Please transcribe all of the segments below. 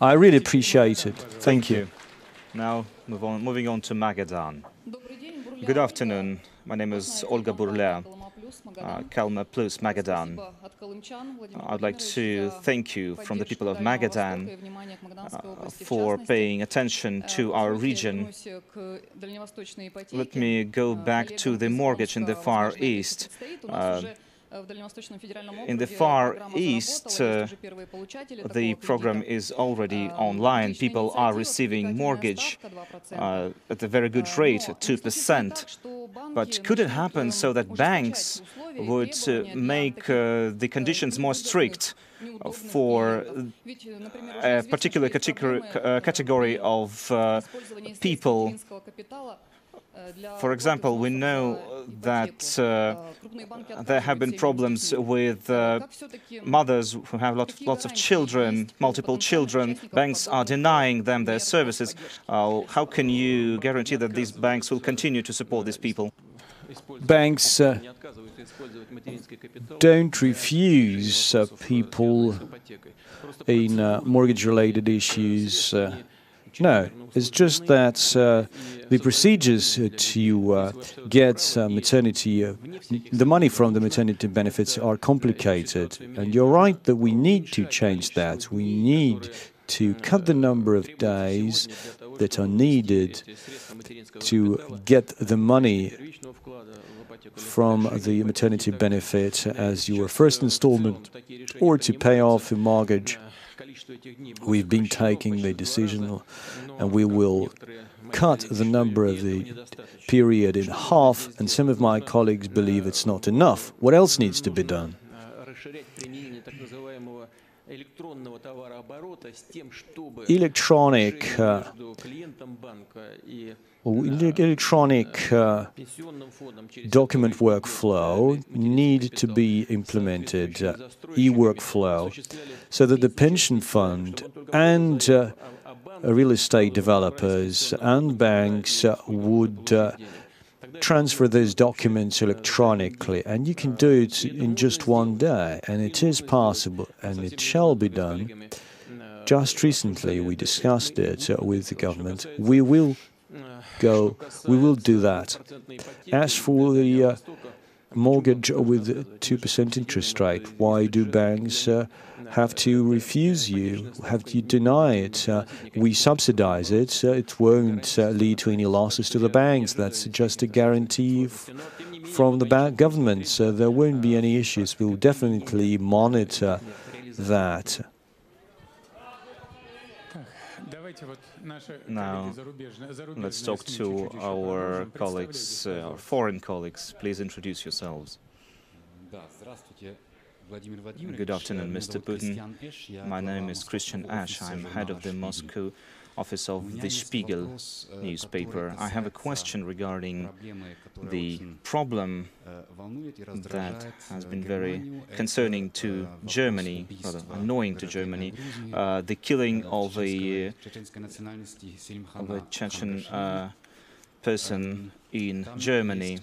I really appreciate it. Thank you. Now, move on, moving on to Magadan. Good afternoon. My name is Olga Burля, uh, Kolyma Plus Magadan. I'd like to thank you from the people of Magadan uh, for paying attention to our region. Let me go back to the mortgage in the Far East. Uh, in the Far East, uh, the program is already online. People are receiving mortgage uh, at a very good rate, 2%. But could it happen so that banks would uh, make uh, the conditions more strict for a particular category, category of uh, people for example, we know that uh, there have been problems with uh, mothers who have lot, lots of children, multiple children. Banks are denying them their services. Uh, how can you guarantee that these banks will continue to support these people? Banks uh, don't refuse uh, people in uh, mortgage-related issues. No, it's just that the procedures to uh, get uh, maternity, uh, the money from the maternity benefits are complicated. And you're right that we need to change that. We need to cut the number of days that are needed to get the money from the maternity benefit as your first installment or to pay off a mortgage. We've been taking the decision and we will cut the number of the period in half, and some of my colleagues believe it's not enough. What else needs to be done? Electronic uh, electronic uh, document workflow need to be implemented, uh, e-workflow, so that the pension fund and uh, real estate developers and banks would uh, transfer those documents electronically, and you can do it in just one day, and it is possible, and it shall be done. Just recently, we discussed it with the government. We will go, we will do that. As for the uh, mortgage with 2% interest rate, why do banks uh, have to refuse you, have to deny it. Uh, we subsidize it. Uh, it won't uh, lead to any losses to the banks. That's just a guarantee from the government. So there won't be any issues. We'll definitely monitor that. Now, let's talk to our colleagues, uh, our foreign colleagues. Please introduce yourselves. Good afternoon, Mr. Putin. My name is Christian Esch. I'm head of the Moscow office of the Spiegel newspaper. I have a question regarding the problem that has been very concerning to Germany, rather annoying to Germany, uh, the killing of a, of a Chechen uh, person in Germany.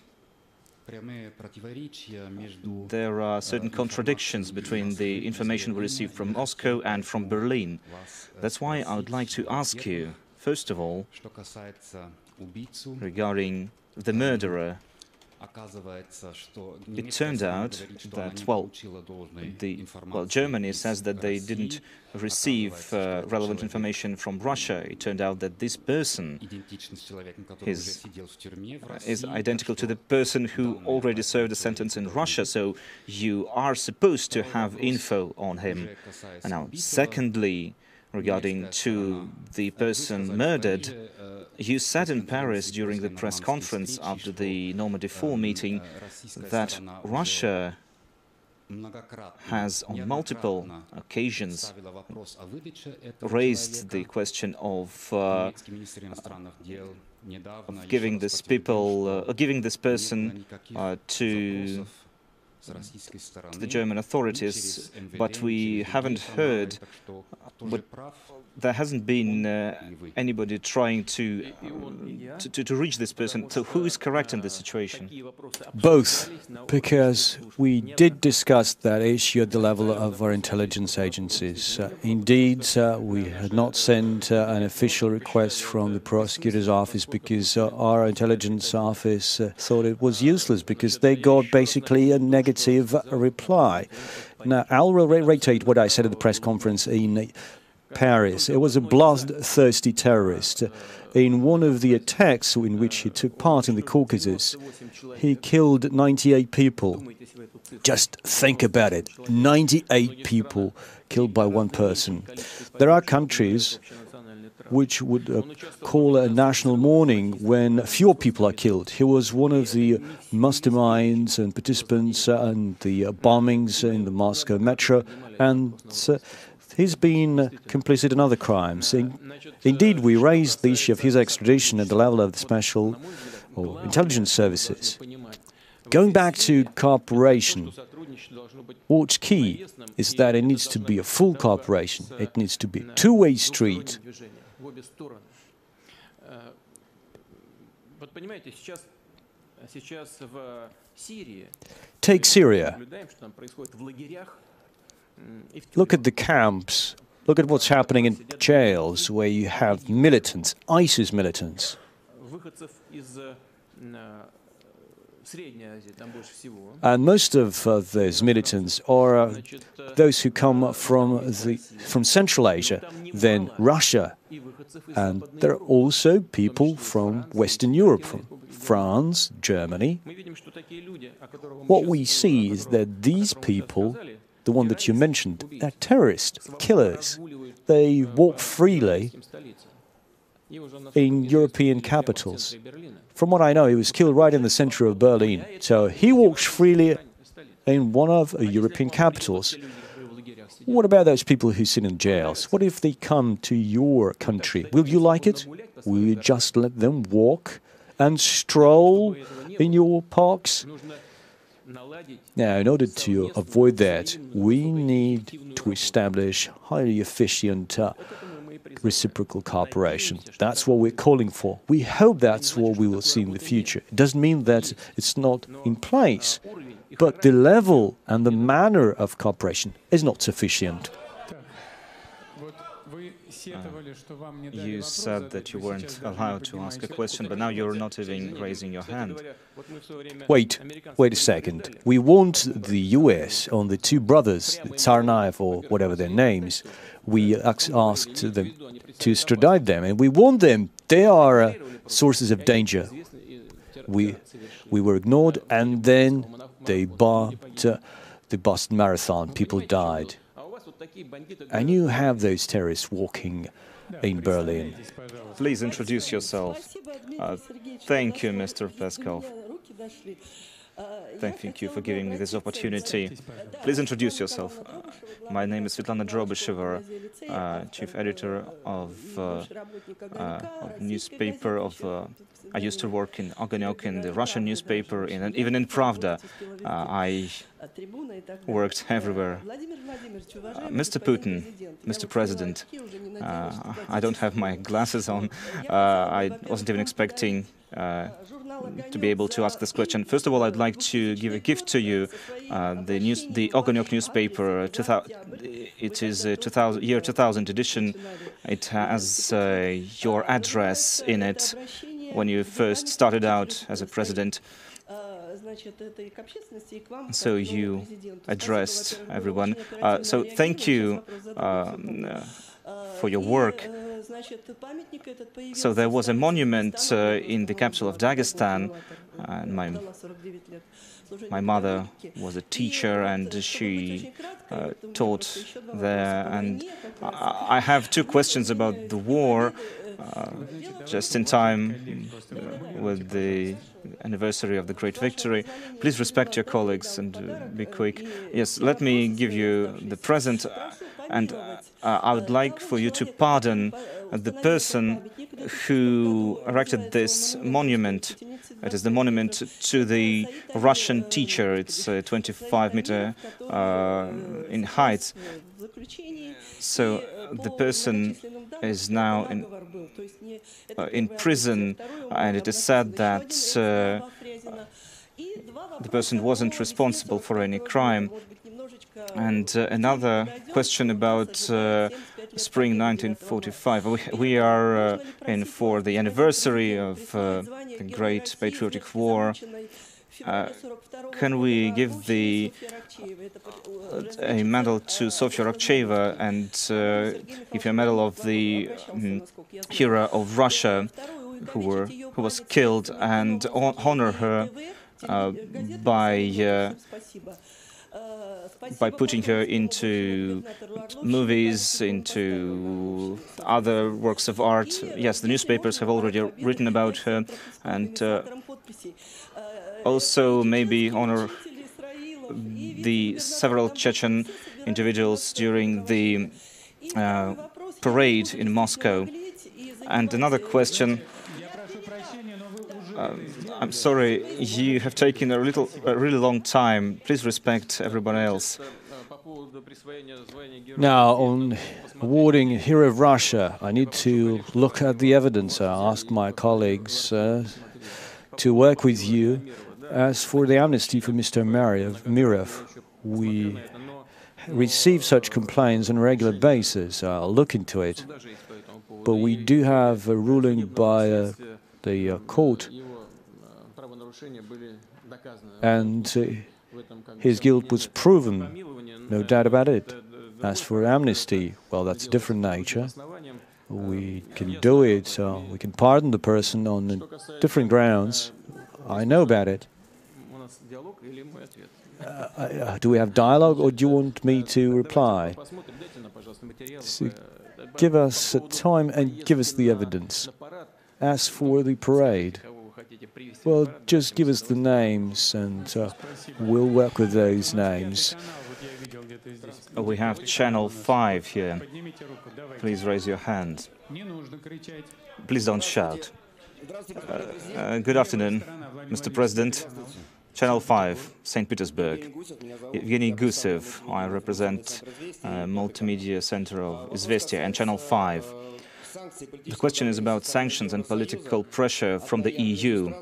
There are certain contradictions between the information we receive from Moscow and from Berlin. That's why I would like to ask you, first of all, regarding the murderer it turned out that, well, the, well, Germany says that they didn't receive uh, relevant information from Russia. It turned out that this person is, is identical to the person who already served a sentence in Russia, so you are supposed to have info on him. And now, secondly, regarding to the person murdered, you said in Paris during the press conference after the Normandy 4 meeting that Russia has on multiple occasions raised the question of, uh, of giving this people, uh, giving this person uh, to the German authorities, but we haven't heard but there hasn't been uh, anybody trying to, um, to, to reach this person. So who is correct in this situation? Both, because we did discuss that issue at the level of our intelligence agencies. Uh, indeed, uh, we had not sent uh, an official request from the prosecutor's office because uh, our intelligence office uh, thought it was useless because they got basically a negative reply. Now, I'll reiterate what I said at the press conference in Paris. It was a bloodthirsty terrorist. In one of the attacks in which he took part in the Caucasus, he killed 98 people. Just think about it 98 people killed by one person. There are countries which would uh, call a national mourning when fewer people are killed. He was one of the masterminds and participants in the bombings in the Moscow metro, and uh, He's been complicit in other crimes. Indeed, we raised the issue of his extradition at the level of the special or intelligence services. Going back to cooperation, what's key is that it needs to be a full cooperation. It needs to be a two-way street. Take Syria. Look at the camps. Look at what's happening in jails where you have militants, ISIS militants. And most of uh, those militants are uh, those who come from the from Central Asia, then Russia, and there are also people from Western Europe, from France, Germany. What we see is that these people the one that you mentioned, uh, they're terrorists, killers. They walk freely in European capitals. From what I know, he was killed right in the center of Berlin. So he walks freely in one of the European capitals. What about those people who sit in jails? What if they come to your country? Will you like it? Will you just let them walk and stroll in your parks? Now, in order to avoid that, we need to establish highly efficient uh, reciprocal cooperation. That's what we're calling for. We hope that's what we will see in the future. It doesn't mean that it's not in place, but the level and the manner of cooperation is not sufficient. You said that you weren't allowed to ask a question, but now you're not even raising your hand. Wait, wait a second. We warned the US on the two brothers, Tsarnaev or whatever their names. We asked them to extradite them, and we warned them they are uh, sources of danger. We, we were ignored, and then they bombed uh, the Boston Marathon. People died. And you have those terrorists walking in Berlin. Please introduce yourself. Uh, thank you, Mr. Peskov. Thank you for giving me this opportunity. Please introduce yourself. Uh, my name is Svetlana Drobisheva, uh, chief editor of, uh, uh of newspaper of. Uh, I used to work in Ogonyok in the Russian newspaper, in, even in Pravda. Uh, I worked everywhere. Mr. Putin, Mr. President, I don't have my glasses on. I wasn't even expecting to be able to ask this question. First of all, I'd like to give a gift to you. Uh, the news, the Ogonyok newspaper, 2000, it is a 2000, year 2000 edition. It has uh, your address in it when you first started out as a president. So you addressed everyone. Uh, so thank you um, uh, for your work. So there was a monument uh, in the capital of Dagestan, and my my mother was a teacher and she uh, taught there. And I, have two questions about the war, uh, just in time with the anniversary of the great victory. Please respect your colleagues and uh, be quick. Yes, let me give you the present. And uh, I would like for you to pardon the person who erected this monument. It is the monument to the Russian teacher. It's uh, 25 meter uh, in height. So the person is now in, uh, in prison, and it is said that uh, the person wasn't responsible for any crime. And uh, another question about uh, spring 1945. We, we are uh, in for the anniversary of uh, the Great Patriotic War. Uh, can we give the uh, a medal to Sofia Rakcheva and uh, give a medal of the um, hero of Russia who were who was killed and honor her uh, by uh, by putting her into movies, into other works of art. Yes, the newspapers have already written about her, and uh, also maybe honor the several Chechen individuals during the uh, parade in Moscow. And another question. Uh, I'm sorry, you have taken a little, a really long time. Please respect everyone else. Now, on awarding Hero of Russia, I need to look at the evidence. I ask my colleagues uh, to work with you. As for the amnesty for Mr. Murov, we receive such complaints on a regular basis. I'll look into it. But we do have a ruling by uh, the uh, court and uh, his guilt was proven, no doubt about it. As for amnesty, well, that's a different nature. We can do it, so we can pardon the person on different grounds. I know about it. Uh, uh, do we have dialogue, or do you want me to reply? So give us a time and give us the evidence. As for the parade, well, just give us the names and uh, we'll work with those names. We have channel 5 here. Please raise your hand. Please don't shout. Uh, uh, good afternoon, Mr. President. Channel 5, St. Petersburg. Evgeny Gusev, I represent uh, Multimedia Center of Izvestia, and Channel 5. The question is about sanctions and political pressure from the EU.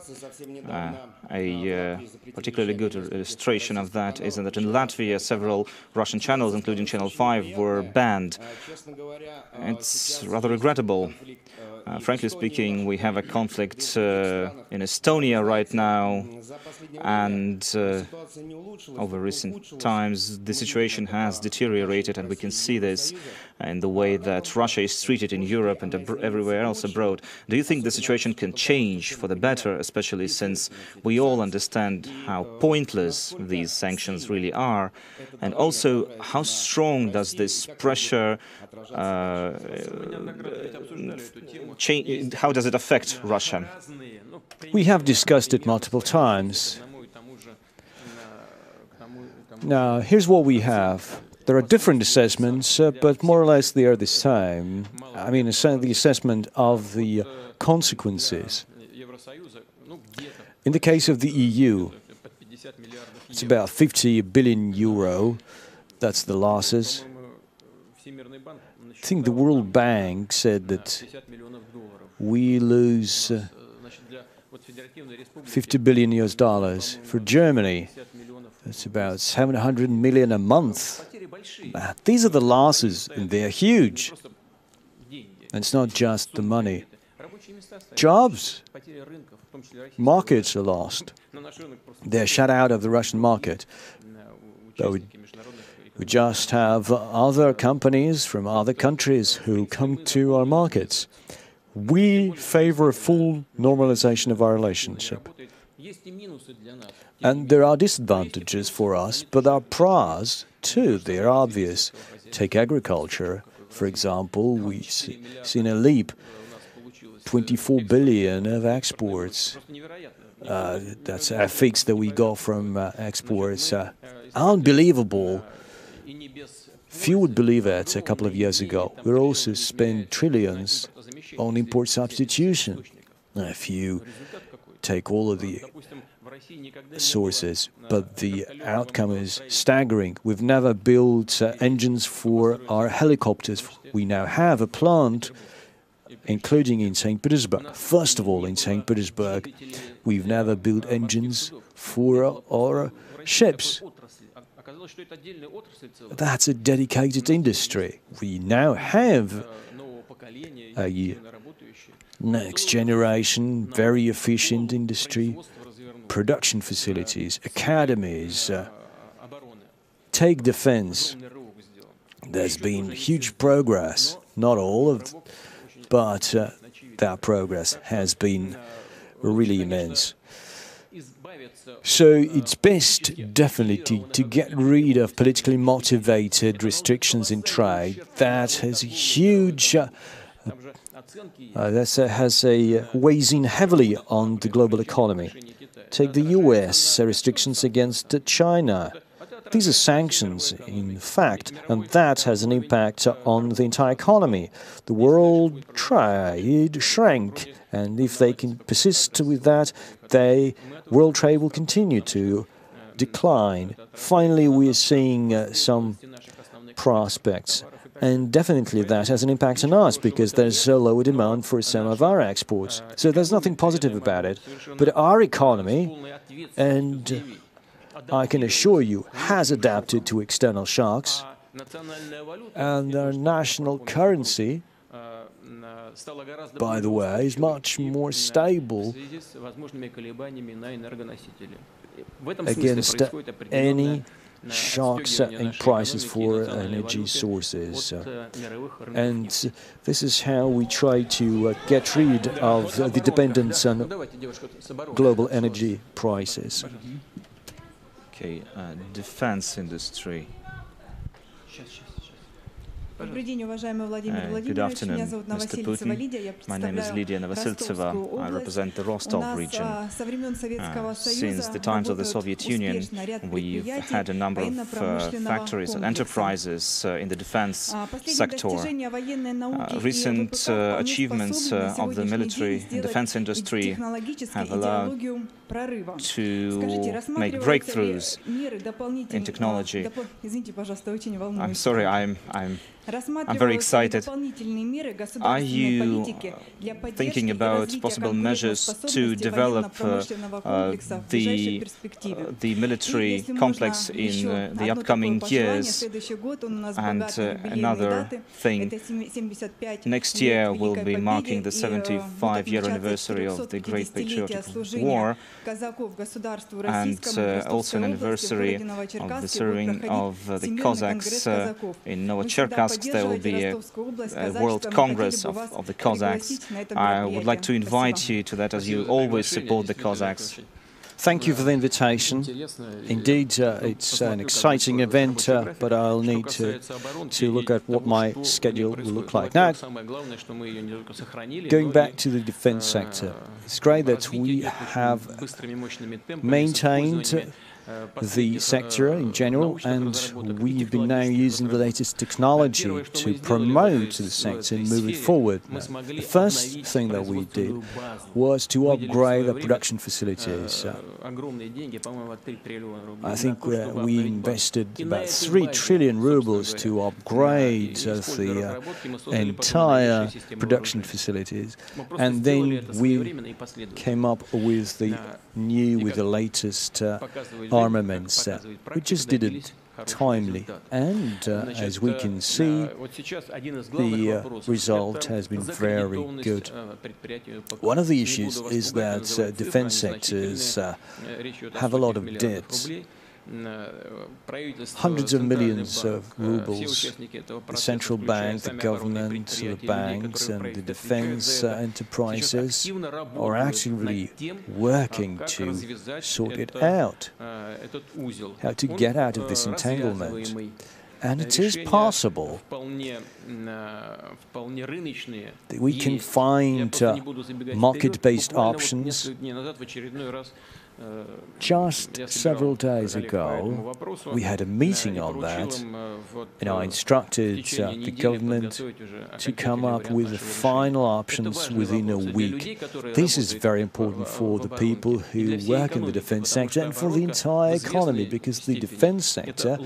Uh, a uh, particularly good illustration of that is that in Latvia several Russian channels, including Channel 5, were banned. It's rather regrettable. Uh, frankly speaking, we have a conflict uh, in Estonia right now, and uh, over recent times the situation has deteriorated, and we can see this in the way that Russia is treated in Europe and everywhere else abroad. Do you think the situation can change for the better, especially since we all understand how pointless these sanctions really are? And also, how strong does this pressure uh, change, how does it affect Russia? We have discussed it multiple times. Now, here's what we have. There are different assessments, uh, but more or less they are the same. I mean, the assessment of the consequences. In the case of the EU, it's about 50 billion euro. That's the losses. I think the World Bank said that we lose uh, 50 billion US dollars. For Germany, it's about 700 million a month. These are the losses, and they're huge. And it's not just the money. Jobs, markets are lost. They're shut out of the Russian market. So we, we just have other companies from other countries who come to our markets. We favor a full normalization of our relationship. And there are disadvantages for us, but there are pros too. They are obvious. Take agriculture, for example, we've seen a leap 24 billion of exports. Uh, that's a fix that we got from uh, exports. Uh, unbelievable. Few would believe it a couple of years ago. We also spent trillions on import substitution. If you take all of the sources, but the outcome is staggering. We've never built uh, engines for our helicopters. We now have a plant, including in St. Petersburg. First of all, in St. Petersburg, we've never built engines for our ships. That's a dedicated industry. We now have a next generation, very efficient industry, production facilities, academies. Uh, take defense. There's been huge progress, not all of, but uh, that progress has been really immense. So it's best definitely to, to, get rid of politically motivated restrictions in trade. That has a huge uh, uh, that uh, has a uh, weighs in heavily on the global economy. Take the U.S. restrictions against China. These are sanctions, in fact, and that has an impact on the entire economy. The world trade shrank, and if they can persist with that, they world trade will continue to decline. Finally, we are seeing uh, some prospects. And definitely that has an impact on us because there's a lower demand for some of our exports. So there's nothing positive about it. But our economy, and I can assure you, has adapted to external shocks. And our national currency, by the way, is much more stable against any shocks in prices for energy sources. And this is how we try to uh, get rid of the dependence on global energy prices. Okay, uh, defense industry. I represent the Rostov region. Uh, since the times of the Soviet Union, we've had a number of uh, factories and enterprises uh, in the defense sector. Recent achievements uh, of the military and defense industry have allowed to make breakthroughs in technology. I'm sorry, I'm, I'm I'm very excited. Are you thinking about possible measures to develop uh, uh, the, uh, the military complex in uh, the upcoming years? And uh, another thing, next year we'll be marking the 75-year anniversary of the Great Patriotic War, and uh, also an anniversary of the serving of the Cossacks in Novocherkassk there will be a, a World Congress of, of the Cossacks. I would like to invite you to that as you always support the Cossacks. Thank you for the invitation. Indeed, uh, it's an exciting event, uh, but I'll need to, to look at what my schedule will look like. Now, going back to the defense sector, it's great that we have maintained the sector in general, and we've been now using the latest technology to promote the sector and move it forward. The first thing that we did was to upgrade the production facilities. I think we invested about 3 trillion rubles to upgrade the uh, entire production facilities, and then we came up with the new, with the latest uh, armaments. Uh, we just did it timely. And uh, as we can see, the uh, result has been very good. One of the issues is that uh, defense sectors uh, have a lot of debts hundreds of millions of rubles. The central bank, the government, the banks, and the defense enterprises are actively working to sort it out, how to get out of this entanglement. And it is possible that we can find uh, market-based options Just several days ago, we had a meeting on that, and I instructed uh, the government to come up with the final options within a week. This is very important for the people who work in the defense sector and for the entire economy, because the defense sector,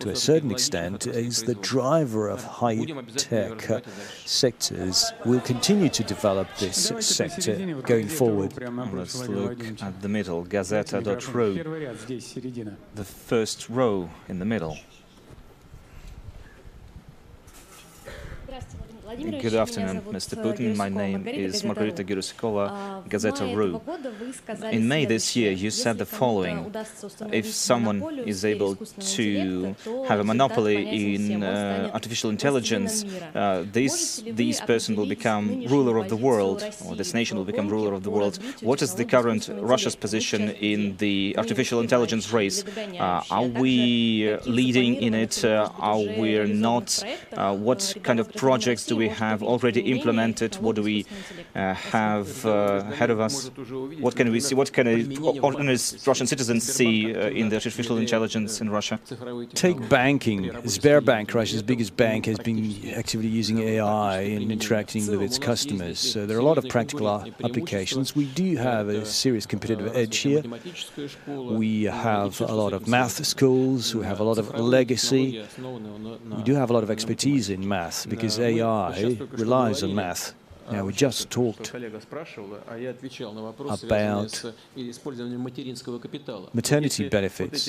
to a certain extent, is the driver of high-tech uh, sectors. We'll continue to develop this sector going forward. Let's look at the middle, Gazeta.ru, the first row in the middle. Good afternoon, Mr. Putin. My name is Margarita Girusikova, Gazeta.ru. In May this year, you said the following. If someone is able to have a monopoly in uh, artificial intelligence, uh, this, this person will become ruler of the world, or this nation will become ruler of the world. What is the current Russia's position in the artificial intelligence race? Uh, are we leading in it? Uh, are we not? Uh, what kind of projects do we have already implemented? What do we uh, have uh, ahead of us? What can we see? What can ordinary Russian citizens see uh, in the artificial intelligence in Russia? Take banking. Sberbank, Russia's biggest bank, has been actively using AI and interacting with its customers. So there are a lot of practical applications. We do have a serious competitive edge here. We have a lot of math schools. We have a lot of legacy. We do have a lot of expertise in math because AI relies on math. Now, we just talked about maternity benefits.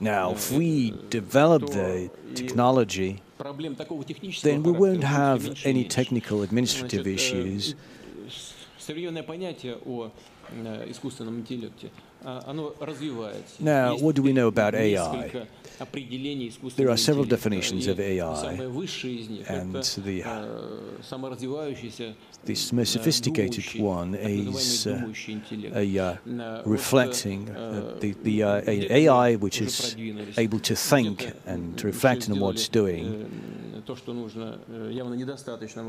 Now, if we develop the technology, then we won't have any technical administrative issues. Now, what do we know about AI? There are several definitions of AI, and the, this most sophisticated one is uh, a, uh, reflecting uh, the, the uh, AI which is able to think and to reflect on what it's doing.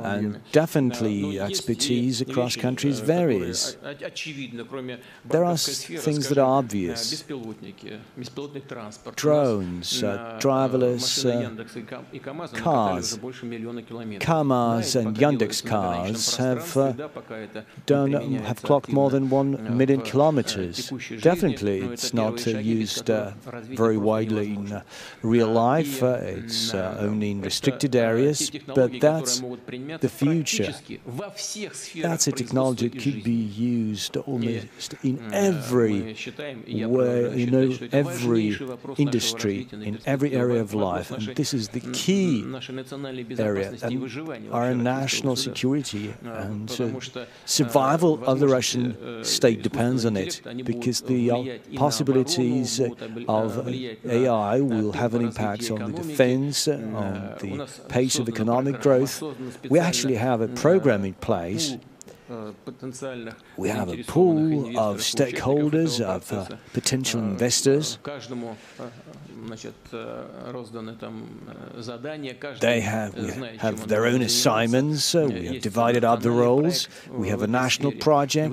And definitely expertise across countries varies. There are things that are obvious. Drones, uh, driverless uh, cars, Kamaz and Yandex cars have uh, done have clocked more than one million kilometers. Definitely, it's not used very widely in real life. it's only in restricted areas, but that's the future. That's a technology that could be used almost in every way, you know, every industry, in every area of life. And this is the key area, and our national security and uh, survival of the Russian state depends on it, because the uh, possibilities of AI will have an impact on the defense, on the pace of economic growth. We actually have a program in place we have a pool of stakeholders, of uh, potential investors. They have, have their own assignments. Uh, we have divided up the roles. We have a national project.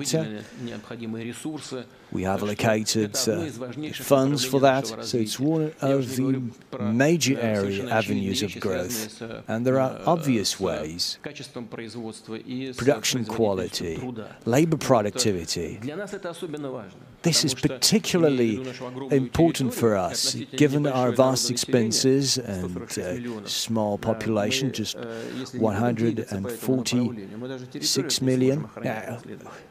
We have allocated uh, funds for that, so it's one of the major area avenues of growth. And there are obvious ways production quality, labor productivity. This is particularly important for us, given our vast expenses and uh, small population, just 146 million. Now,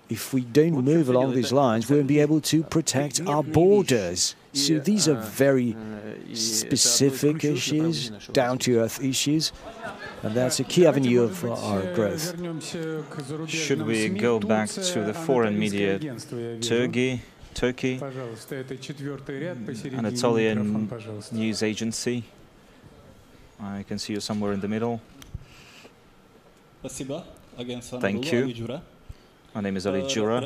if we don't move along these lines, we won't be able to protect our borders. So these are very specific issues, down-to-earth issues, and that's a key avenue of our growth. Should we go back to the foreign media, Turkey? Turkey, Anatolian News Agency. I can see you somewhere in the middle. Thank you. My name is Ali Jura.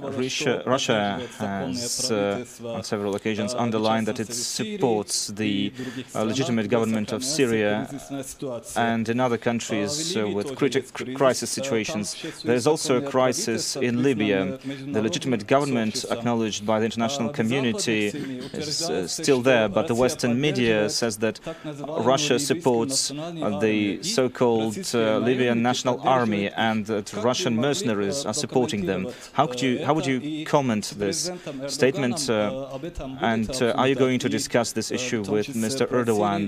Russia, Russia has uh, on several occasions underlined that it supports the uh, legitimate government of Syria and in other countries uh, with crisis situations. There is also a crisis in Libya. The legitimate government acknowledged by the international community is uh, still there, but the Western media says that Russia supports uh, the so-called uh, Libyan National Army and that Russian mercenaries are supporting them. How could you, how would you comment this statement? Uh, and uh, are you going to discuss this issue with Mr. Erdogan?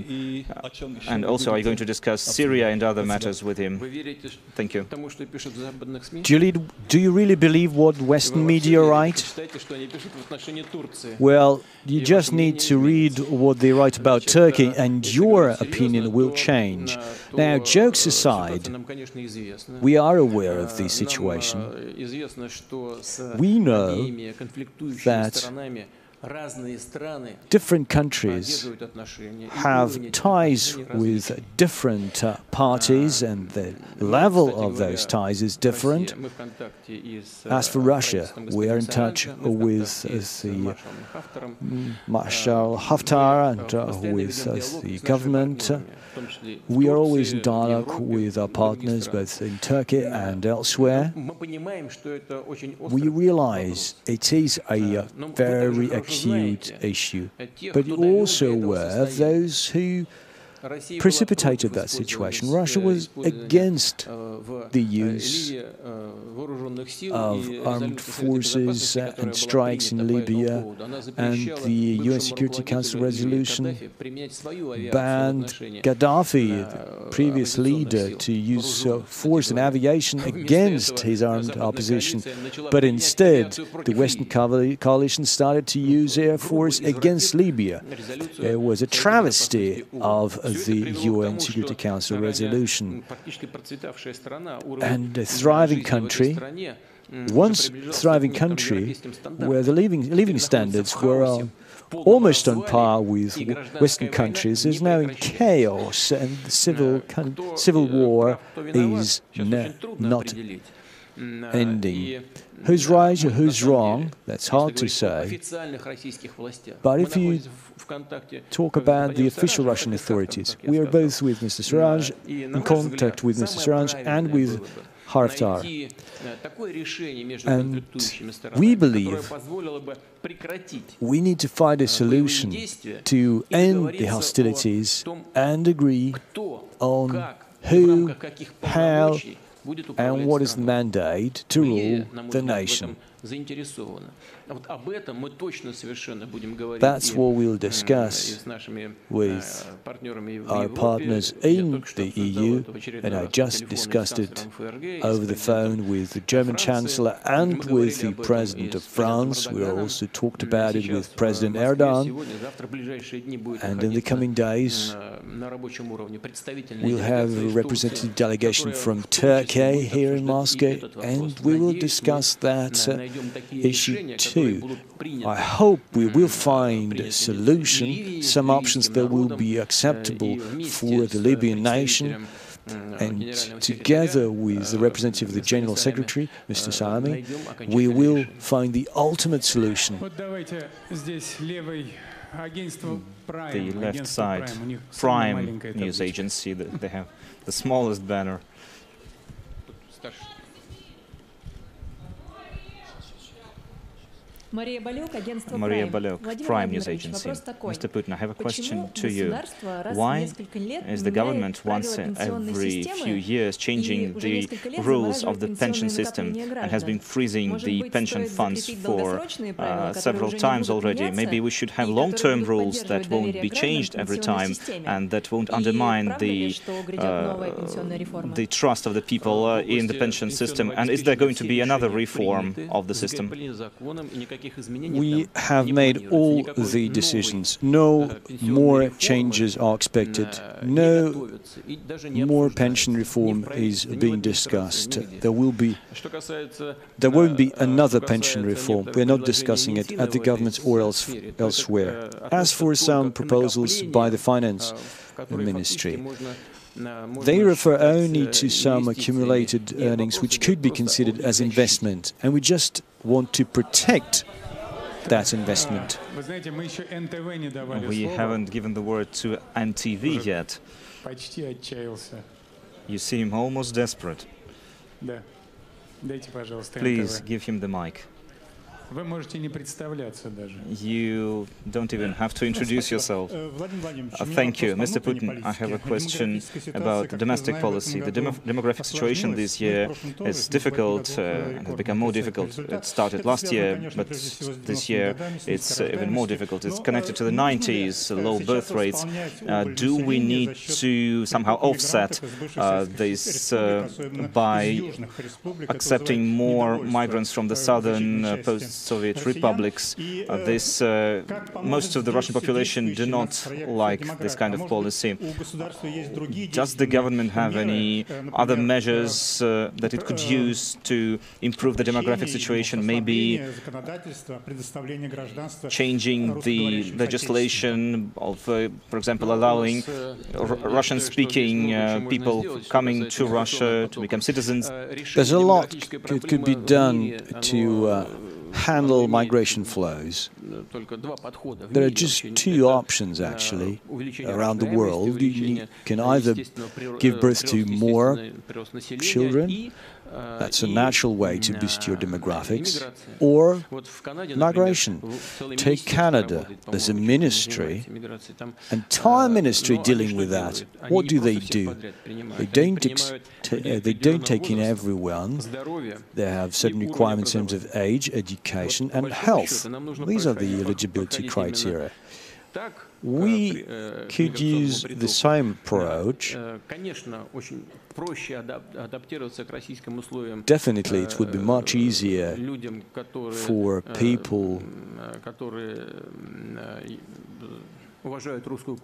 and also, are you going to discuss Syria and other matters with him? Thank you. Julie, do you really believe what Western media write? Well, you just need to read what they write about Turkey, and your opinion will change. Now, jokes aside, we are aware of the situation. We know that different countries have ties with different uh, parties and the level of those ties is different. As for Russia, we are in touch with the Marshal Haftar and uh, with uh, the government. We are always in dialogue with our partners both in Turkey and elsewhere. We realize it is a very acute issue, but also were those who precipitated that situation. Russia was against the use of armed forces and strikes in Libya, and the UN Security Council resolution banned Gaddafi, the previous leader, to use uh, force and aviation against his armed opposition. But instead, the Western coalition started to use air force against Libya. It was a travesty of the UN Security Council resolution. And a thriving country, once thriving country, where the living, living standards were almost on par with Western countries, is now in chaos, and the civil, civil war is not ending. Who's right or who's wrong, that's hard to say. But if you talk about the official Russian authorities, we are both with Mr. Siraj, in contact with Mr. Siraj and with Haftar. And we believe we need to find a solution to end the hostilities and agree on who, how, and what is the mandate to rule the nation. That's what we'll discuss with our partners in the EU, and I just discussed it over the phone with the German Chancellor and with the President of France. We also talked about it with President Erdogan, and in the coming days we'll have a representative delegation from Turkey here in Moscow, and we will discuss that uh, issue two. I hope we will find a solution, some options that will be acceptable for the Libyan nation. And together with the representative of the General Secretary, Mr. Salamé, we will find the ultimate solution. The left side, Prime News Agency, they have the smallest banner. Maria Balek, Prime News Agency. Mr. Putin, I have a question to you. Why is the government once every few years changing the rules of the pension system and has been freezing the pension funds for uh, several times already? Maybe we should have long-term rules that won't be changed every time and that won't undermine the, uh, the trust of the people uh, in the pension system. And is there going to be another reform of the system? We have made all the decisions. No more changes are expected. No more pension reform is being discussed. There will be there won't be another pension reform. We are not discussing it at the government or else, elsewhere. As for some proposals by the finance ministry, they refer only to some accumulated earnings which could be considered as investment, and we just want to protect that investment. We haven't given the word to NTV yet. You seem almost desperate. Please give him the mic. You don't even have to introduce yourself. Uh, thank you. Mr. Putin, I have a question about the domestic policy. The demo demographic situation this year is difficult uh, and has become more difficult. It started last year, but this year it's uh, even more difficult. It's connected to the 90s, low birth rates. Uh, do we need to somehow offset uh, this uh, by accepting more migrants from the southern post Soviet republics. Uh, this, uh, most of the Russian population do not like this kind of policy. Does the government have any other measures uh, that it could use to improve the demographic situation? Maybe changing the legislation of, uh, for example, allowing Russian-speaking uh, people coming to Russia to become citizens? There's a lot that could be done to uh, handle migration flows. There are just two options, actually, around the world. You can either give birth to more children that's a natural way to boost your demographics. Or migration. Take Canada. There's a ministry, entire ministry dealing with that. What do they do? They don't, uh, they don't take in everyone. They have certain requirements in terms of age, education, and health. These are the eligibility criteria. We could use the same approach. Definitely, it would be much easier for people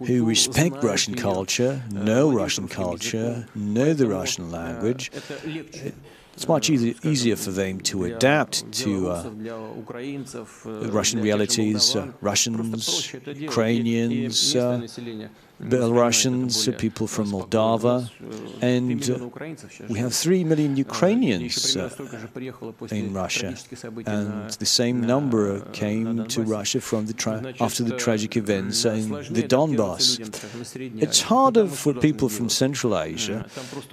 who respect Russian culture, know Russian culture, know the Russian language. It's much easy, easier for them to adapt to uh, Russian realities, uh, Russians, Ukrainians, uh, Belarusians, people from Moldova, and uh, we have 3 million Ukrainians uh, in Russia, and the same number came to Russia from the after the tragic events in the Donbass. It's harder for people from Central Asia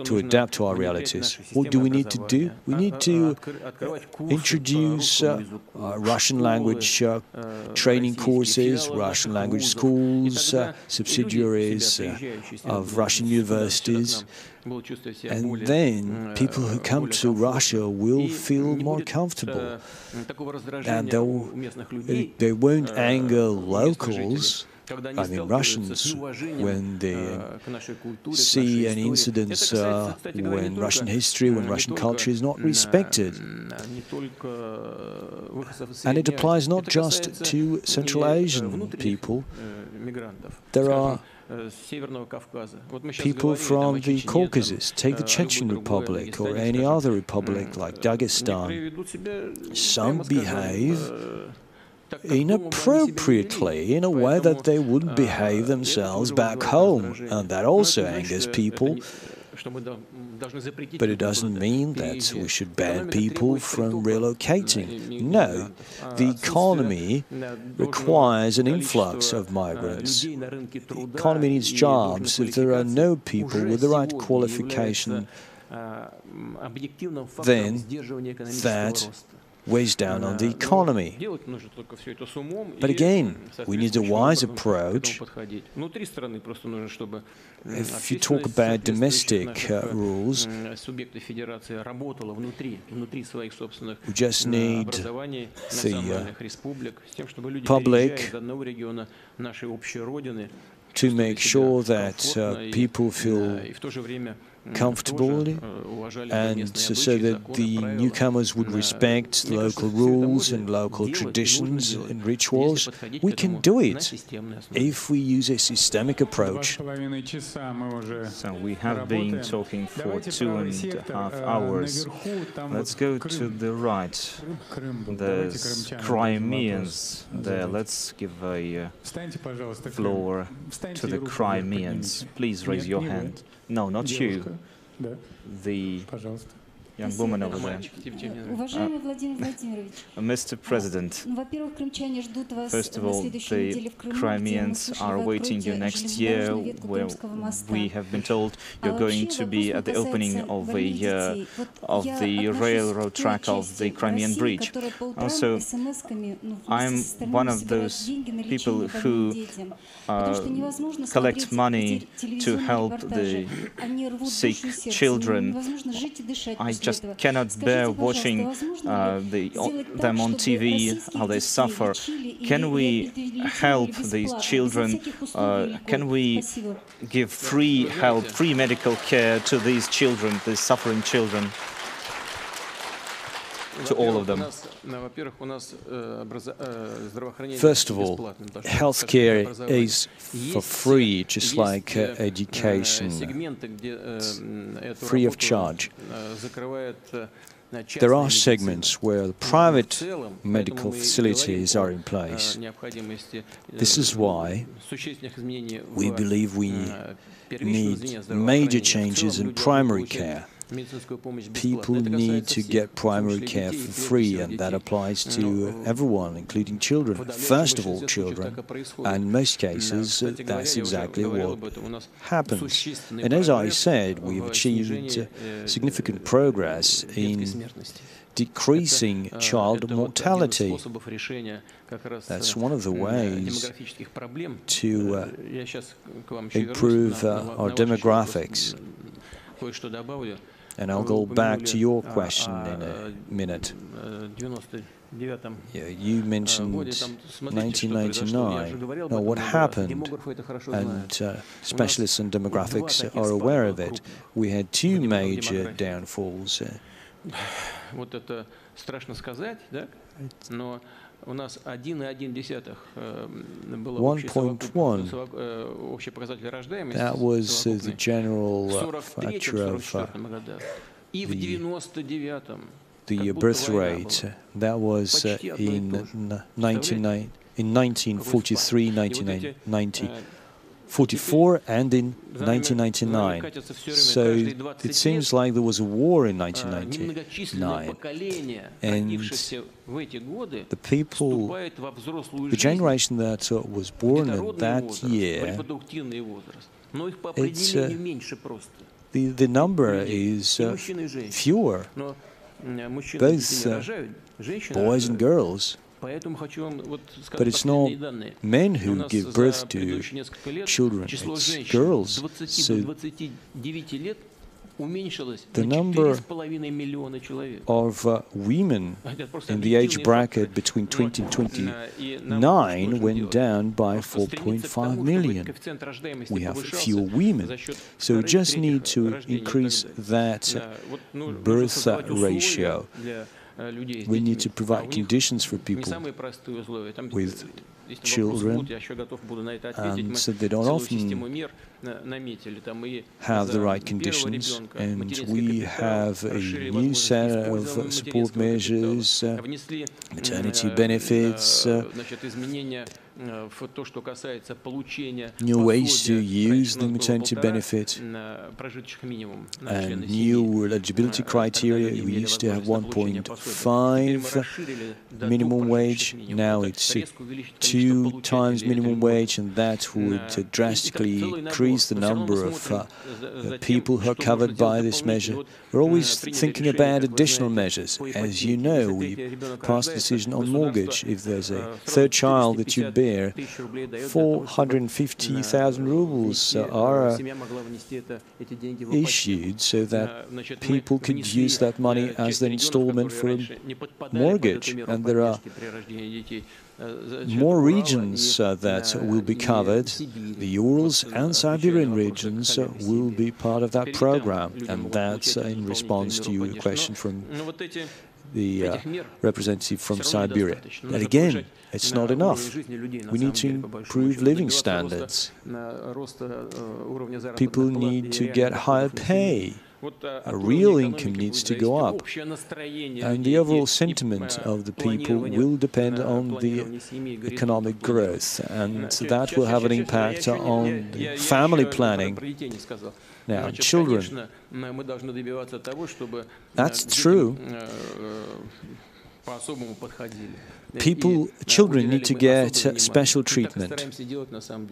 to adapt to our realities. What do we need to do? We need to introduce uh, Russian language uh, training courses, Russian language schools, uh, subsidiary uh, of Russian universities, and then people who come to Russia will feel more comfortable, and they won't anger locals I mean, Russians, when they see an incident uh, when Russian history, when Russian culture is not respected. And it applies not just to Central Asian people. There are people from the Caucasus, take the Chechen Republic or any other republic like Dagestan. Some behave inappropriately in a way that they wouldn't behave themselves back home, and that also angers people. But it doesn't mean that we should ban people from relocating. No, the economy requires an influx of migrants. The economy needs jobs. If there are no people with the right qualification, then that weighs down on the economy. But again, we need a wise approach. If you talk about domestic uh, rules, we just need the uh, public to make sure that uh, people feel comfortable and so that the newcomers would respect local rules and local traditions and rituals. We can do it if we use a systemic approach. So we have been talking for two and a half hours. Let's go to the right. There's Crimeans there. Let's give a floor to the Crimeans. Please raise your hand. No, not you. The young woman over there. Uh, Mr. President, first of all, the Crimeans are awaiting you next year, where we have been told you're going to be at the opening of a uh, of the railroad track of the Crimean Bridge. Also, I'm one of those people who uh, collect money to help the sick children. I just cannot bear watching uh, the, them on TV, how they suffer. Can we help these children? Uh, can we give free help, free medical care to these children, these suffering children? To all of them. First of all, healthcare is for free, just like uh, education, free of charge. There are segments where private medical facilities are in place. This is why we believe we need major changes in primary care. People need to get primary care for free, and that applies to everyone, including children. First of all, children. And in most cases, that's exactly what happens. And as I said, we've achieved uh, significant progress in decreasing child mortality. That's one of the ways to uh, improve uh, our demographics. And I'll go back to your question in a minute. Yeah, you mentioned 1999. Now, what happened, and uh, specialists in demographics are aware of it, we had two major downfalls. Uh, 1.1. That was uh, the general uh, factor of uh, the, the birth rate. That was uh, in, 19, in 1943, 1990. 44 and in 1999. So it seems like there was a war in 1999. And the people, the generation that uh, was born in that year, it's, uh, the, the number is uh, fewer, both uh, boys and girls. But it's not men who give birth to children, it's girls. So the number of uh, women in the age bracket between 20 and 29 went down by 4.5 million. We have fewer women. So we just need to increase that birth ratio. We need to provide conditions for people with children, and so they don't often have the right conditions. And we have a new set of support measures, maternity benefits, uh, new ways to use the maternity benefit, and new eligibility criteria. We used to have 1.5 minimum wage, now it's two times minimum wage, and that would drastically increase the number of uh, people who are covered by this measure. We're always thinking about additional measures. As you know, we passed a decision on mortgage. If there's a third child that you bear, 450,000 rubles are uh, issued so that people could use that money as the installment for a mortgage. And there are more regions uh, that will be covered. The Urals and Siberian regions uh, will be part of that program, and that's uh, in response to your question from the uh, representative from Siberia. And again, it's not enough. We need to improve living standards. People need to get higher pay. A real income needs to go up. And the overall sentiment of the people will depend on the economic growth. And that will have an impact on family planning. Now, children, that's true. People, children need to get special treatment.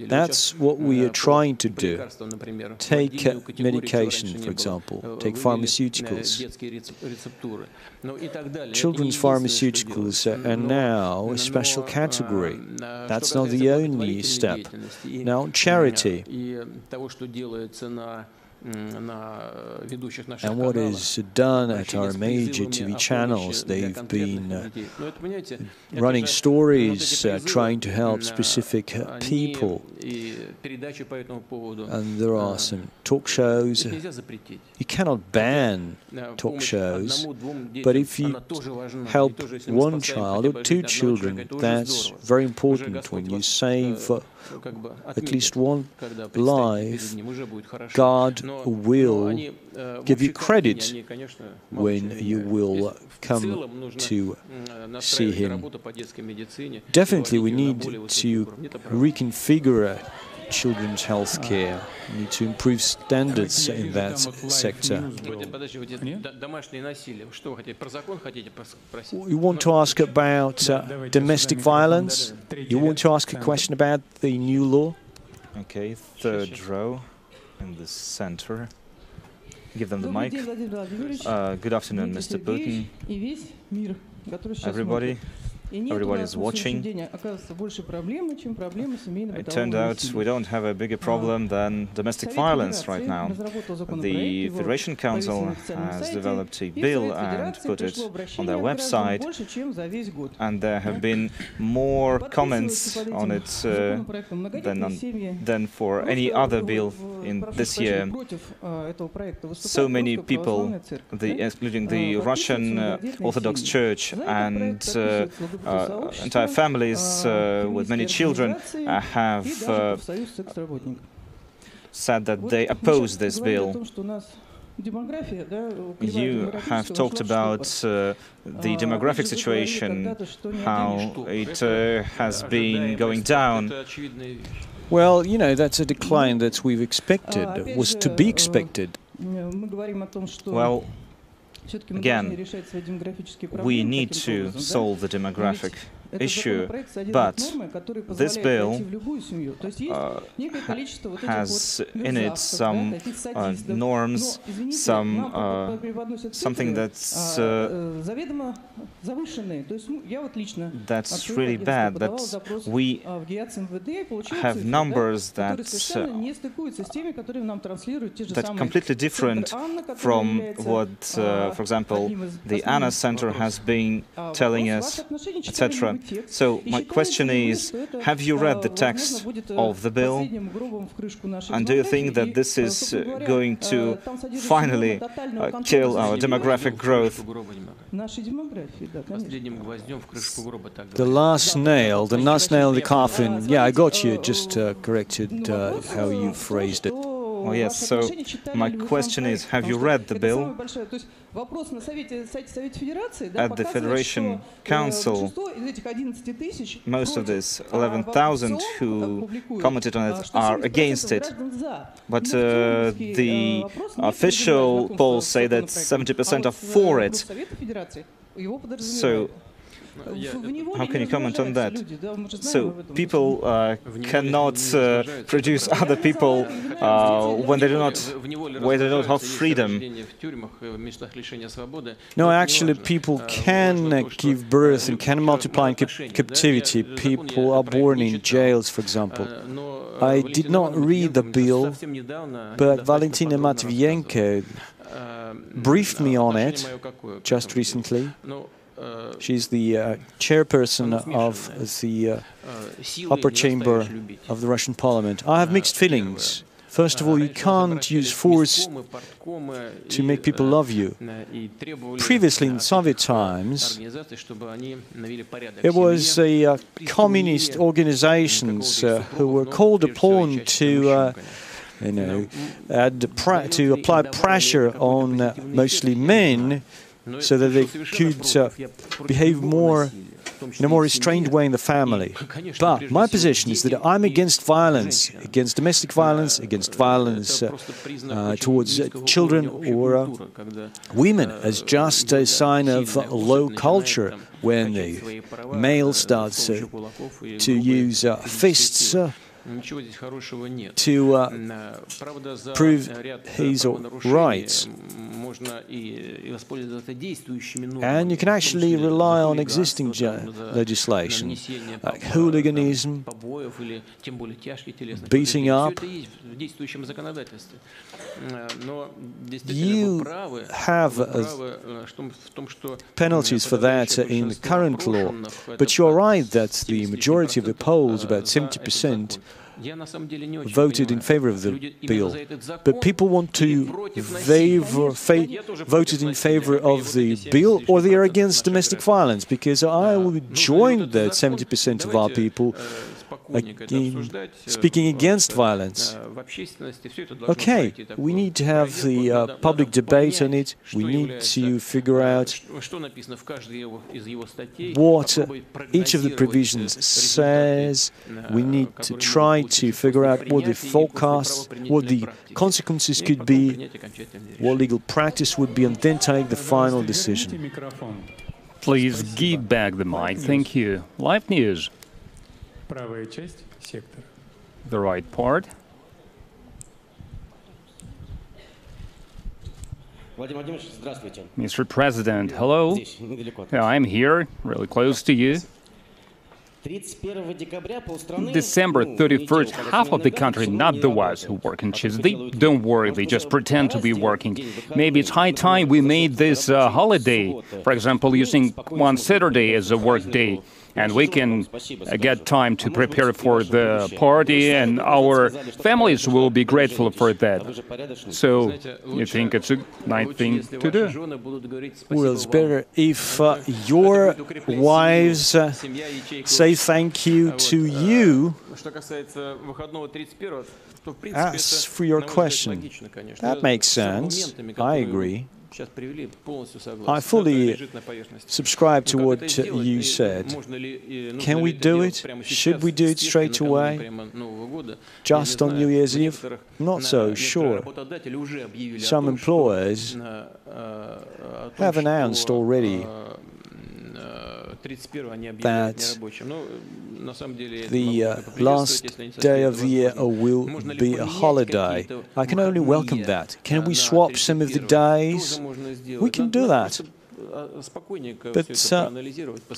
That's what we are trying to do. Take uh, medication, for example, take pharmaceuticals. Children's pharmaceuticals uh, are now a special category. That's not the only step. Now, charity. And what is done at our major TV channels, they've been uh, running stories uh, trying to help specific uh, people. And there are some talk shows. You cannot ban talk shows, but if you help one child or two children, that's very important when you save at least one life, God will give you credit when you will come to see Him. Definitely, we need to reconfigure children's health care. We need to improve standards in that sector. You want to ask about uh, domestic violence? You want to ask a question about the new law? Okay, third row in the center. Give them the mic. Uh, good afternoon, Mr. Putin. Everybody. Everybody is watching. It turned out we don't have a bigger problem than domestic violence right now. The Federation Council has developed a bill and put it on their website, and there have been more comments on it uh, than, on, than for any other bill in this year. So many people, the, including the Russian uh, Orthodox Church and uh, uh, entire families uh, with many children uh, have said that they oppose this bill. You have talked about uh, the demographic situation, how it uh, has been going down. Well, you know, that's a decline that we've expected, was to be expected. Well, Again, we need to solve the demographic issue, but this bill uh, has in it some uh, norms, some uh, something that's uh, that's really bad. That we have numbers that uh, that completely different from what, uh, for example, the Anna Center has been telling us, etc. So my question is, have you read the text of the bill? And do you think that this is uh, going to finally uh, kill our demographic growth? The last nail, the last nail in the coffin. Yeah, I got you. Just uh, corrected uh, how you phrased it. Oh, yes. So my question is, have you read the bill? At the Federation Council, most of this 11,000 who commented on it are against it. But uh, the official polls say that 70% are for it. So how can you comment on that? So people uh, cannot uh, produce other people uh, when they do not, when they don't have freedom. No, actually, people can give birth and can multiply in captivity. People are born in jails, for example. I did not read the bill, but Valentina Matvienko briefed me on it just recently. She's the uh, chairperson of the uh, upper chamber of the Russian parliament. I have mixed feelings. First of all, you can't use force to make people love you. Previously, in Soviet times, it was a uh, communist organizations uh, who were called upon to uh, you know, to apply pressure on uh, mostly men so that they could uh, behave more in a more restrained way in the family. But my position is that I'm against violence, against domestic violence, against violence uh, uh, towards uh, children or uh, women as just a sign of low culture when the male starts uh, to use uh, fists to uh, prove his rights. And you can actually rely on existing legislation, like hooliganism, beating up. You have uh, penalties for that in the current law, but you're right that the majority of the polls, about 70%, voted in favor of the bill, but people want to voted in favor of the bill or they are against domestic violence, because I would join that 70% of our people speaking against violence. Okay, we need to have the uh, public debate on it. We need to figure out what uh, each of the provisions says. We need to try to figure out what the forecasts, what the consequences could be, what legal practice would be, and then take the final decision. Please give back the mic. Thank you. Live news Правая часть сектора. The right part. Mr. President, hello. Yeah, I'm here, really close to you. December 31st, half of the country, not the ones who work in shifts, they don't worry, they just pretend to be working. Maybe it's high time we made this uh, holiday, for example, using one Saturday as a work day and we can get time to prepare for the party, and our families will be grateful for that. So, you think it's a nice thing to do? Well, it's better if uh, your wives uh, say thank you to you. As for your question, that makes sense. I agree. I fully subscribe to what you said. Can we do it? Should we do it straight away? Just on New Year's Eve? Not so sure. Some employers have announced already that the uh, last day of the year will be a holiday. I can only welcome that. Can we swap some of the days? We can do that. But uh,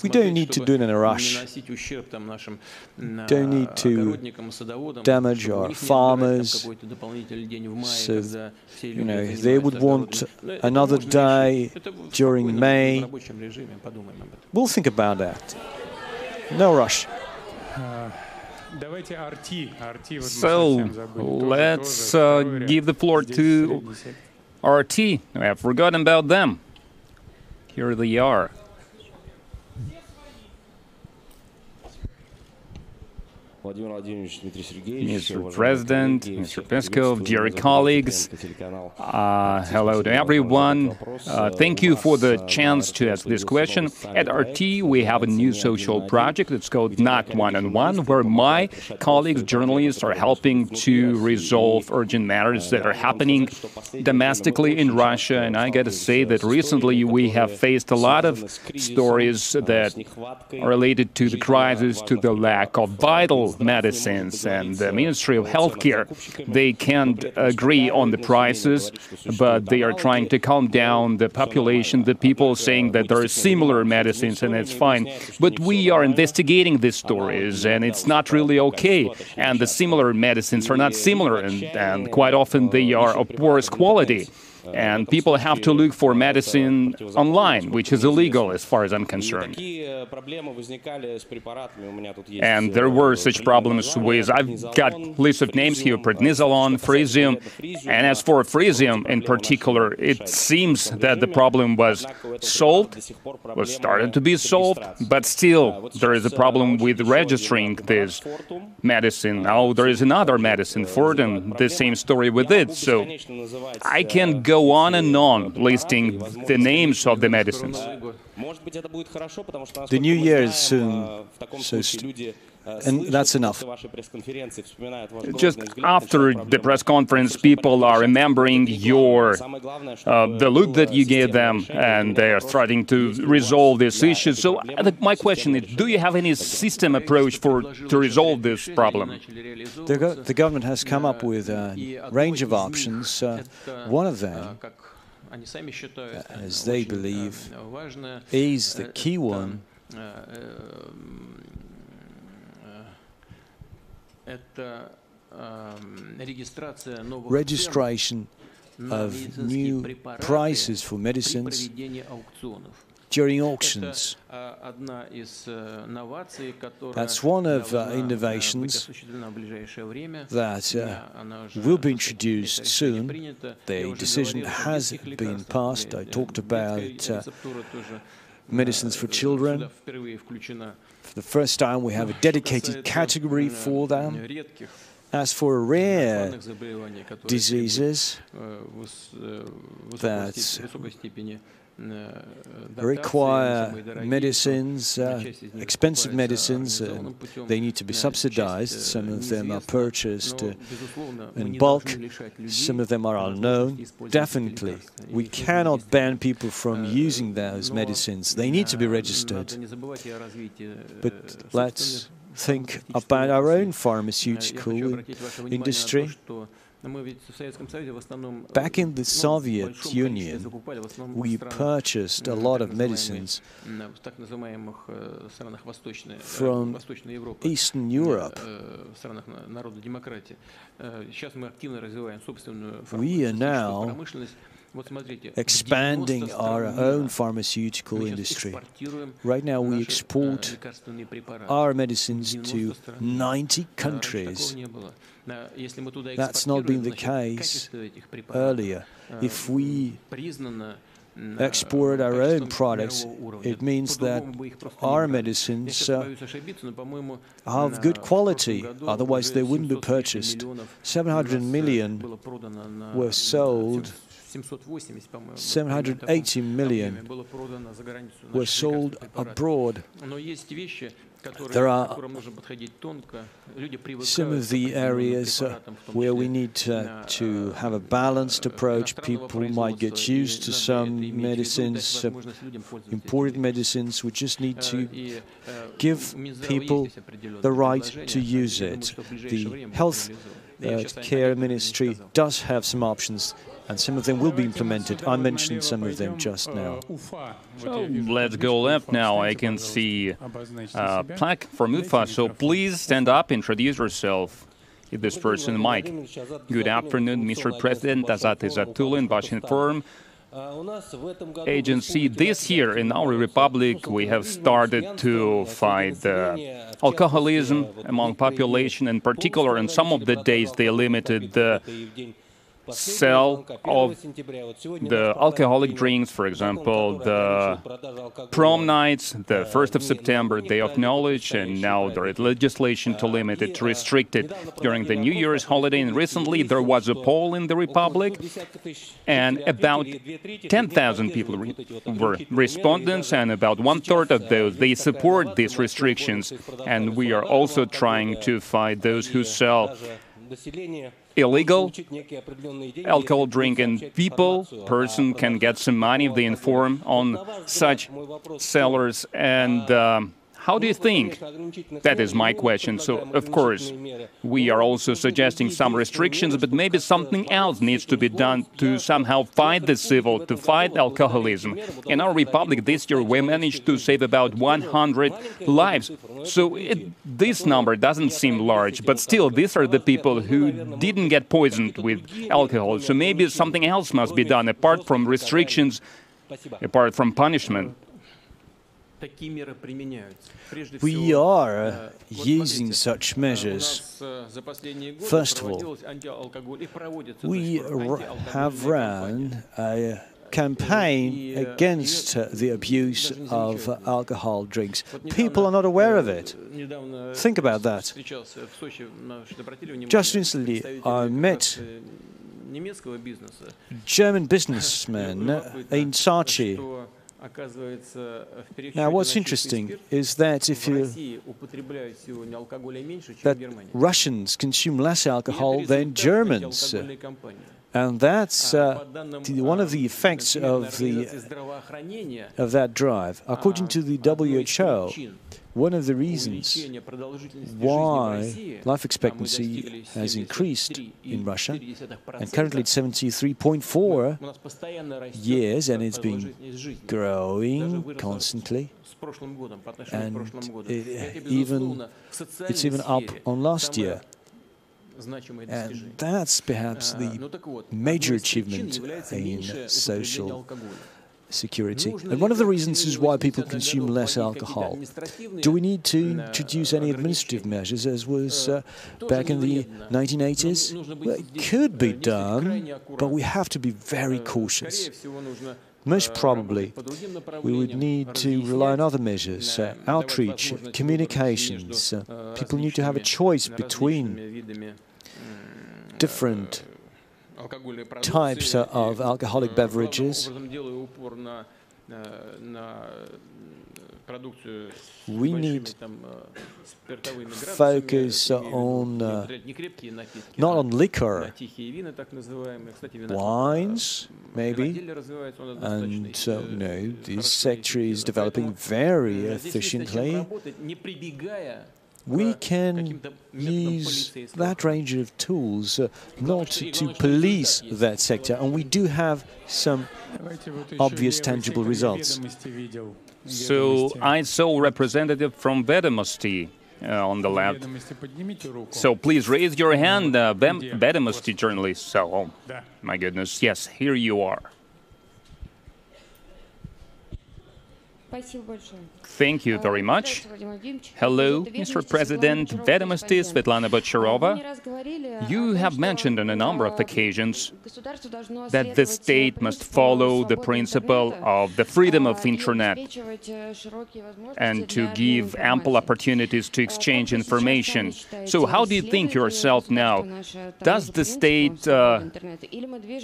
we don't need to do it in a rush. Don't need to damage our farmers. So, you know, they would want another day during May. We'll think about that. No rush. So let's uh, give the floor to RT. I have forgotten about them. Here they are. Mr. President, Mr. Peskov, dear colleagues, uh, uh, hello to everyone. Uh, thank you for the chance to ask this question. At RT, we have a new social project. It's called Not One on One, where my colleagues, journalists, are helping to resolve urgent matters that are happening domestically in Russia. And I got to say that recently we have faced a lot of stories that are related to the crisis, to the lack of vital medicines and the Ministry of Healthcare. They can't agree on the prices, but they are trying to calm down the population, the people saying that there are similar medicines and it's fine. But we are investigating these stories and it's not really okay. And the similar medicines are not similar and, and quite often they are of worse quality Uh, and people have to look for medicine online, which is illegal as far as I'm concerned. And there were such problems with, I've got list of names here, prednisolone, frisium, and as for frisium in particular, it seems that the problem was solved, was started to be solved, but still there is a problem with registering this medicine. Now there is another medicine, Fortum, the same story with it, so I can go on and on listing the names of the medicines. The new year is uh, soon, so and that's enough. Just after the press conference, people are remembering your uh, the look that you gave them, and they are starting to resolve this issue. So uh, my question is, do you have any system approach for to resolve this problem? The, go the government has come up with a range of options. Uh, one of them as they believe, is the key one registration of new prices for medicines during auctions. That's one of uh, innovations that uh, will be introduced soon. The decision has been passed. I talked about uh, medicines for children. For the first time, we have a dedicated category for them. As for rare diseases that require medicines, uh, expensive medicines. Uh, they need to be subsidized. Some of them are purchased uh, in bulk. Some of them are unknown. Definitely, we cannot ban people from using those medicines. They need to be registered. But let's think about our own pharmaceutical industry. Back in the Soviet Union, we purchased a lot of medicines from Eastern Europe. We are now expanding our own pharmaceutical industry. Right now, we export our medicines to 90 countries. That's not been the case earlier. If we export our own products, it means that our medicines uh, are of good quality, otherwise they wouldn't be purchased. 700 million were sold 780 million were sold abroad. There are some of the areas uh, where we need uh, to have a balanced approach. People might get used to some medicines, uh, imported medicines. We just need to give people the right to use it. The health uh, care ministry does have some options and some of them will be implemented. I mentioned some of them just now. So let's go left now. I can see a uh, plaque from UFA, so please stand up, introduce yourself. This person, Mike. Good afternoon, Mr. President, Azat Izatulin, Bashinform agency. This year in our republic, we have started to fight uh, alcoholism among population. In particular, on some of the days, they limited the sell of the alcoholic drinks, for example, the prom nights, the 1st of September, Day of Knowledge, and now there is legislation to limit it, to restrict it during the New Year's holiday. And recently there was a poll in the Republic, and about 10,000 people re were respondents, and about one third of those they support these restrictions. And we are also trying to fight those who sell illegal alcohol drinking people, person can get some money if they inform on such sellers and um, how do you think? That is my question. So, of course, we are also suggesting some restrictions, but maybe something else needs to be done to somehow fight the civil, to fight alcoholism. In our republic this year, we managed to save about 100 lives. So, it, this number doesn't seem large, but still, these are the people who didn't get poisoned with alcohol. So, maybe something else must be done apart from restrictions, apart from punishment. We are using such measures. First of all, we have run a campaign against the abuse of alcohol drinks. People are not aware of it. Think about that. Just recently, I met German businessmen in Sochi Now, what's interesting is that if you that Russians consume less alcohol than Germans, and that's uh, one of the effects of the of that drive. According to the WHO, one of the reasons why life expectancy has increased in Russia, and currently it's 73.4 years, and it's been growing constantly. And it, even it's even up on last year. And that's perhaps the major achievement in social security. And one of the reasons is why people consume less alcohol. Do we need to introduce any administrative measures, as was uh, back in the 1980s? Well, it could be done, but we have to be very cautious. Most probably, we would need to rely on other measures, uh, outreach, communications. Uh, people need to have a choice between different types of alcoholic beverages. We need to focus on uh, not on liquor, wines, maybe, and uh, know this sector is developing very efficiently we can use that range of tools uh, not to police that sector, and we do have some obvious tangible results. So I saw a representative from Vedomosti uh, on the left. So please raise your hand, uh, Vedomosti journalist. So, oh, my goodness, yes, here you are. Thank you very much. Hello, Mr. President, Vedomosti Svetlana Bocharova. You have mentioned on a number of occasions that the state must follow the principle of the freedom of internet and to give ample opportunities to exchange information. So how do you think yourself now? Does the state uh,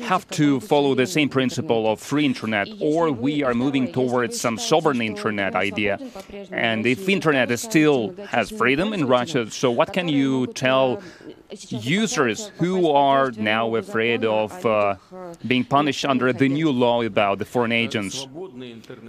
have to follow the same principle of free internet or we are moving towards some sovereign internet idea? And if internet still has freedom in Russia, so what can you tell users who are now afraid of uh, being punished under the new law about the foreign agents.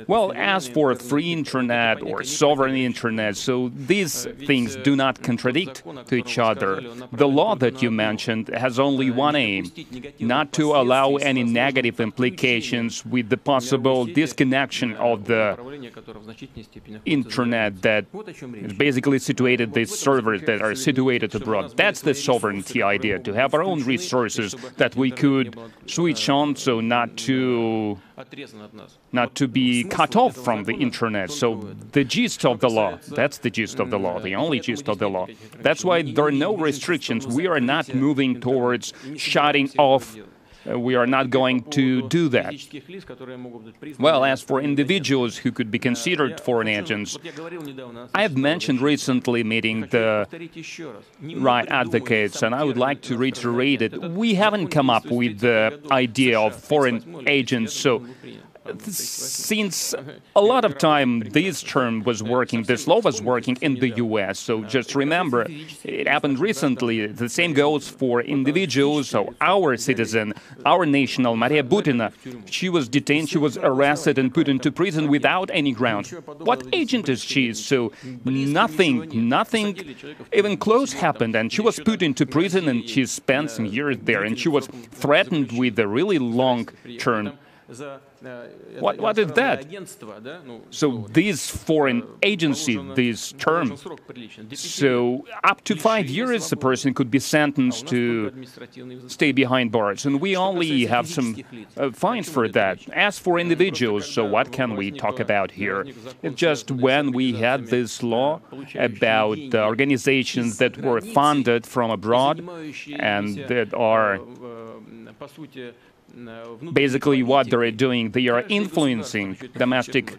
Well, as for free internet or sovereign internet, so these things do not contradict to each other. The law that you mentioned has only one aim, not to allow any negative implications with the possible disconnection of the internet that is basically situated, these servers that are situated abroad. That's the sovereignty idea, to have our own resources that we could switch on so not to not to be cut off from the internet. So the gist of the law, that's the gist of the law, the only gist of the law. That's why there are no restrictions. We are not moving towards shutting off Uh, we are not going to do that. Well, as for individuals who could be considered foreign agents, I have mentioned recently meeting the right advocates, and I would like to reiterate it. We haven't come up with the idea of foreign agents, so since a lot of time this term was working, this law was working in the US. So just remember, it happened recently. The same goes for individuals. So our citizen, our national, Maria Butina, she was detained, she was arrested and put into prison without any ground. What agent is she? So nothing, nothing even close happened. And she was put into prison and she spent some years there. And she was threatened with a really long term what, what is that? So these foreign agency, this term, so up to five years a person could be sentenced to stay behind bars, and we only have some uh, fines for that. As for individuals, so what can we talk about here? It's just when we had this law about organizations that were funded from abroad and that are Basically, what they're doing, they are influencing domestic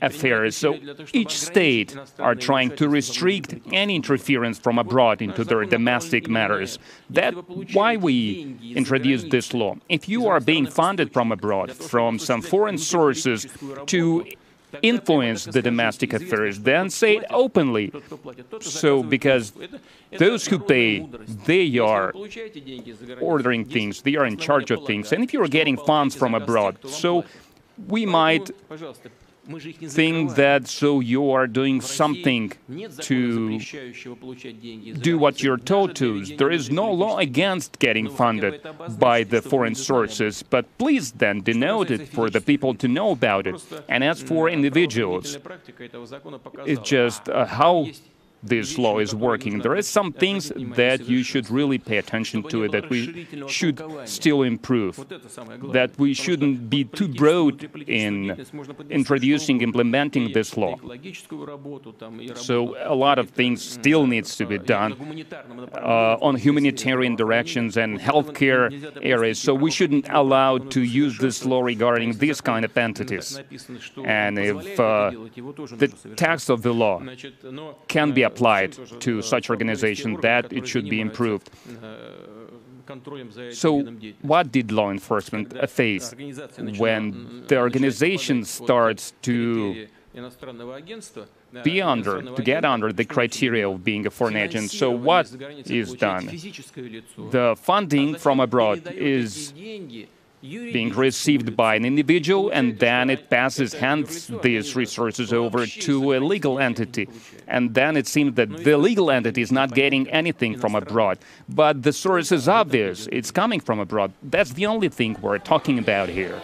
affairs. So each state are trying to restrict any interference from abroad into their domestic matters. That's why we introduced this law. If you are being funded from abroad, from some foreign sources to influence the domestic affairs, then say it openly. So, because those who pay, they are ordering things, they are in charge of things. And if you're getting funds from abroad, so we might think that so you are doing something to do what you're told to. There is no law against getting funded by the foreign sources, but please then denote it for the people to know about it. And as for individuals, it's just uh, how this law is working. There are some things that you should really pay attention to, that we should still improve, that we shouldn't be too broad in introducing, implementing this law. So a lot of things still needs to be done uh, on humanitarian directions and healthcare areas. So we shouldn't allow to use this law regarding these kind of entities. And if uh, the text of the law can be applied to such organization that it should be improved. So, what did law enforcement face when the organization starts to be under, to get under the criteria of being a foreign agent? So, what is done? The funding from abroad is being received by an individual, and then it passes, hands these resources over to a legal entity. And then it seems that the legal entity is not getting anything from abroad. But the source is obvious, it's coming from abroad. That's the only thing we're talking about here.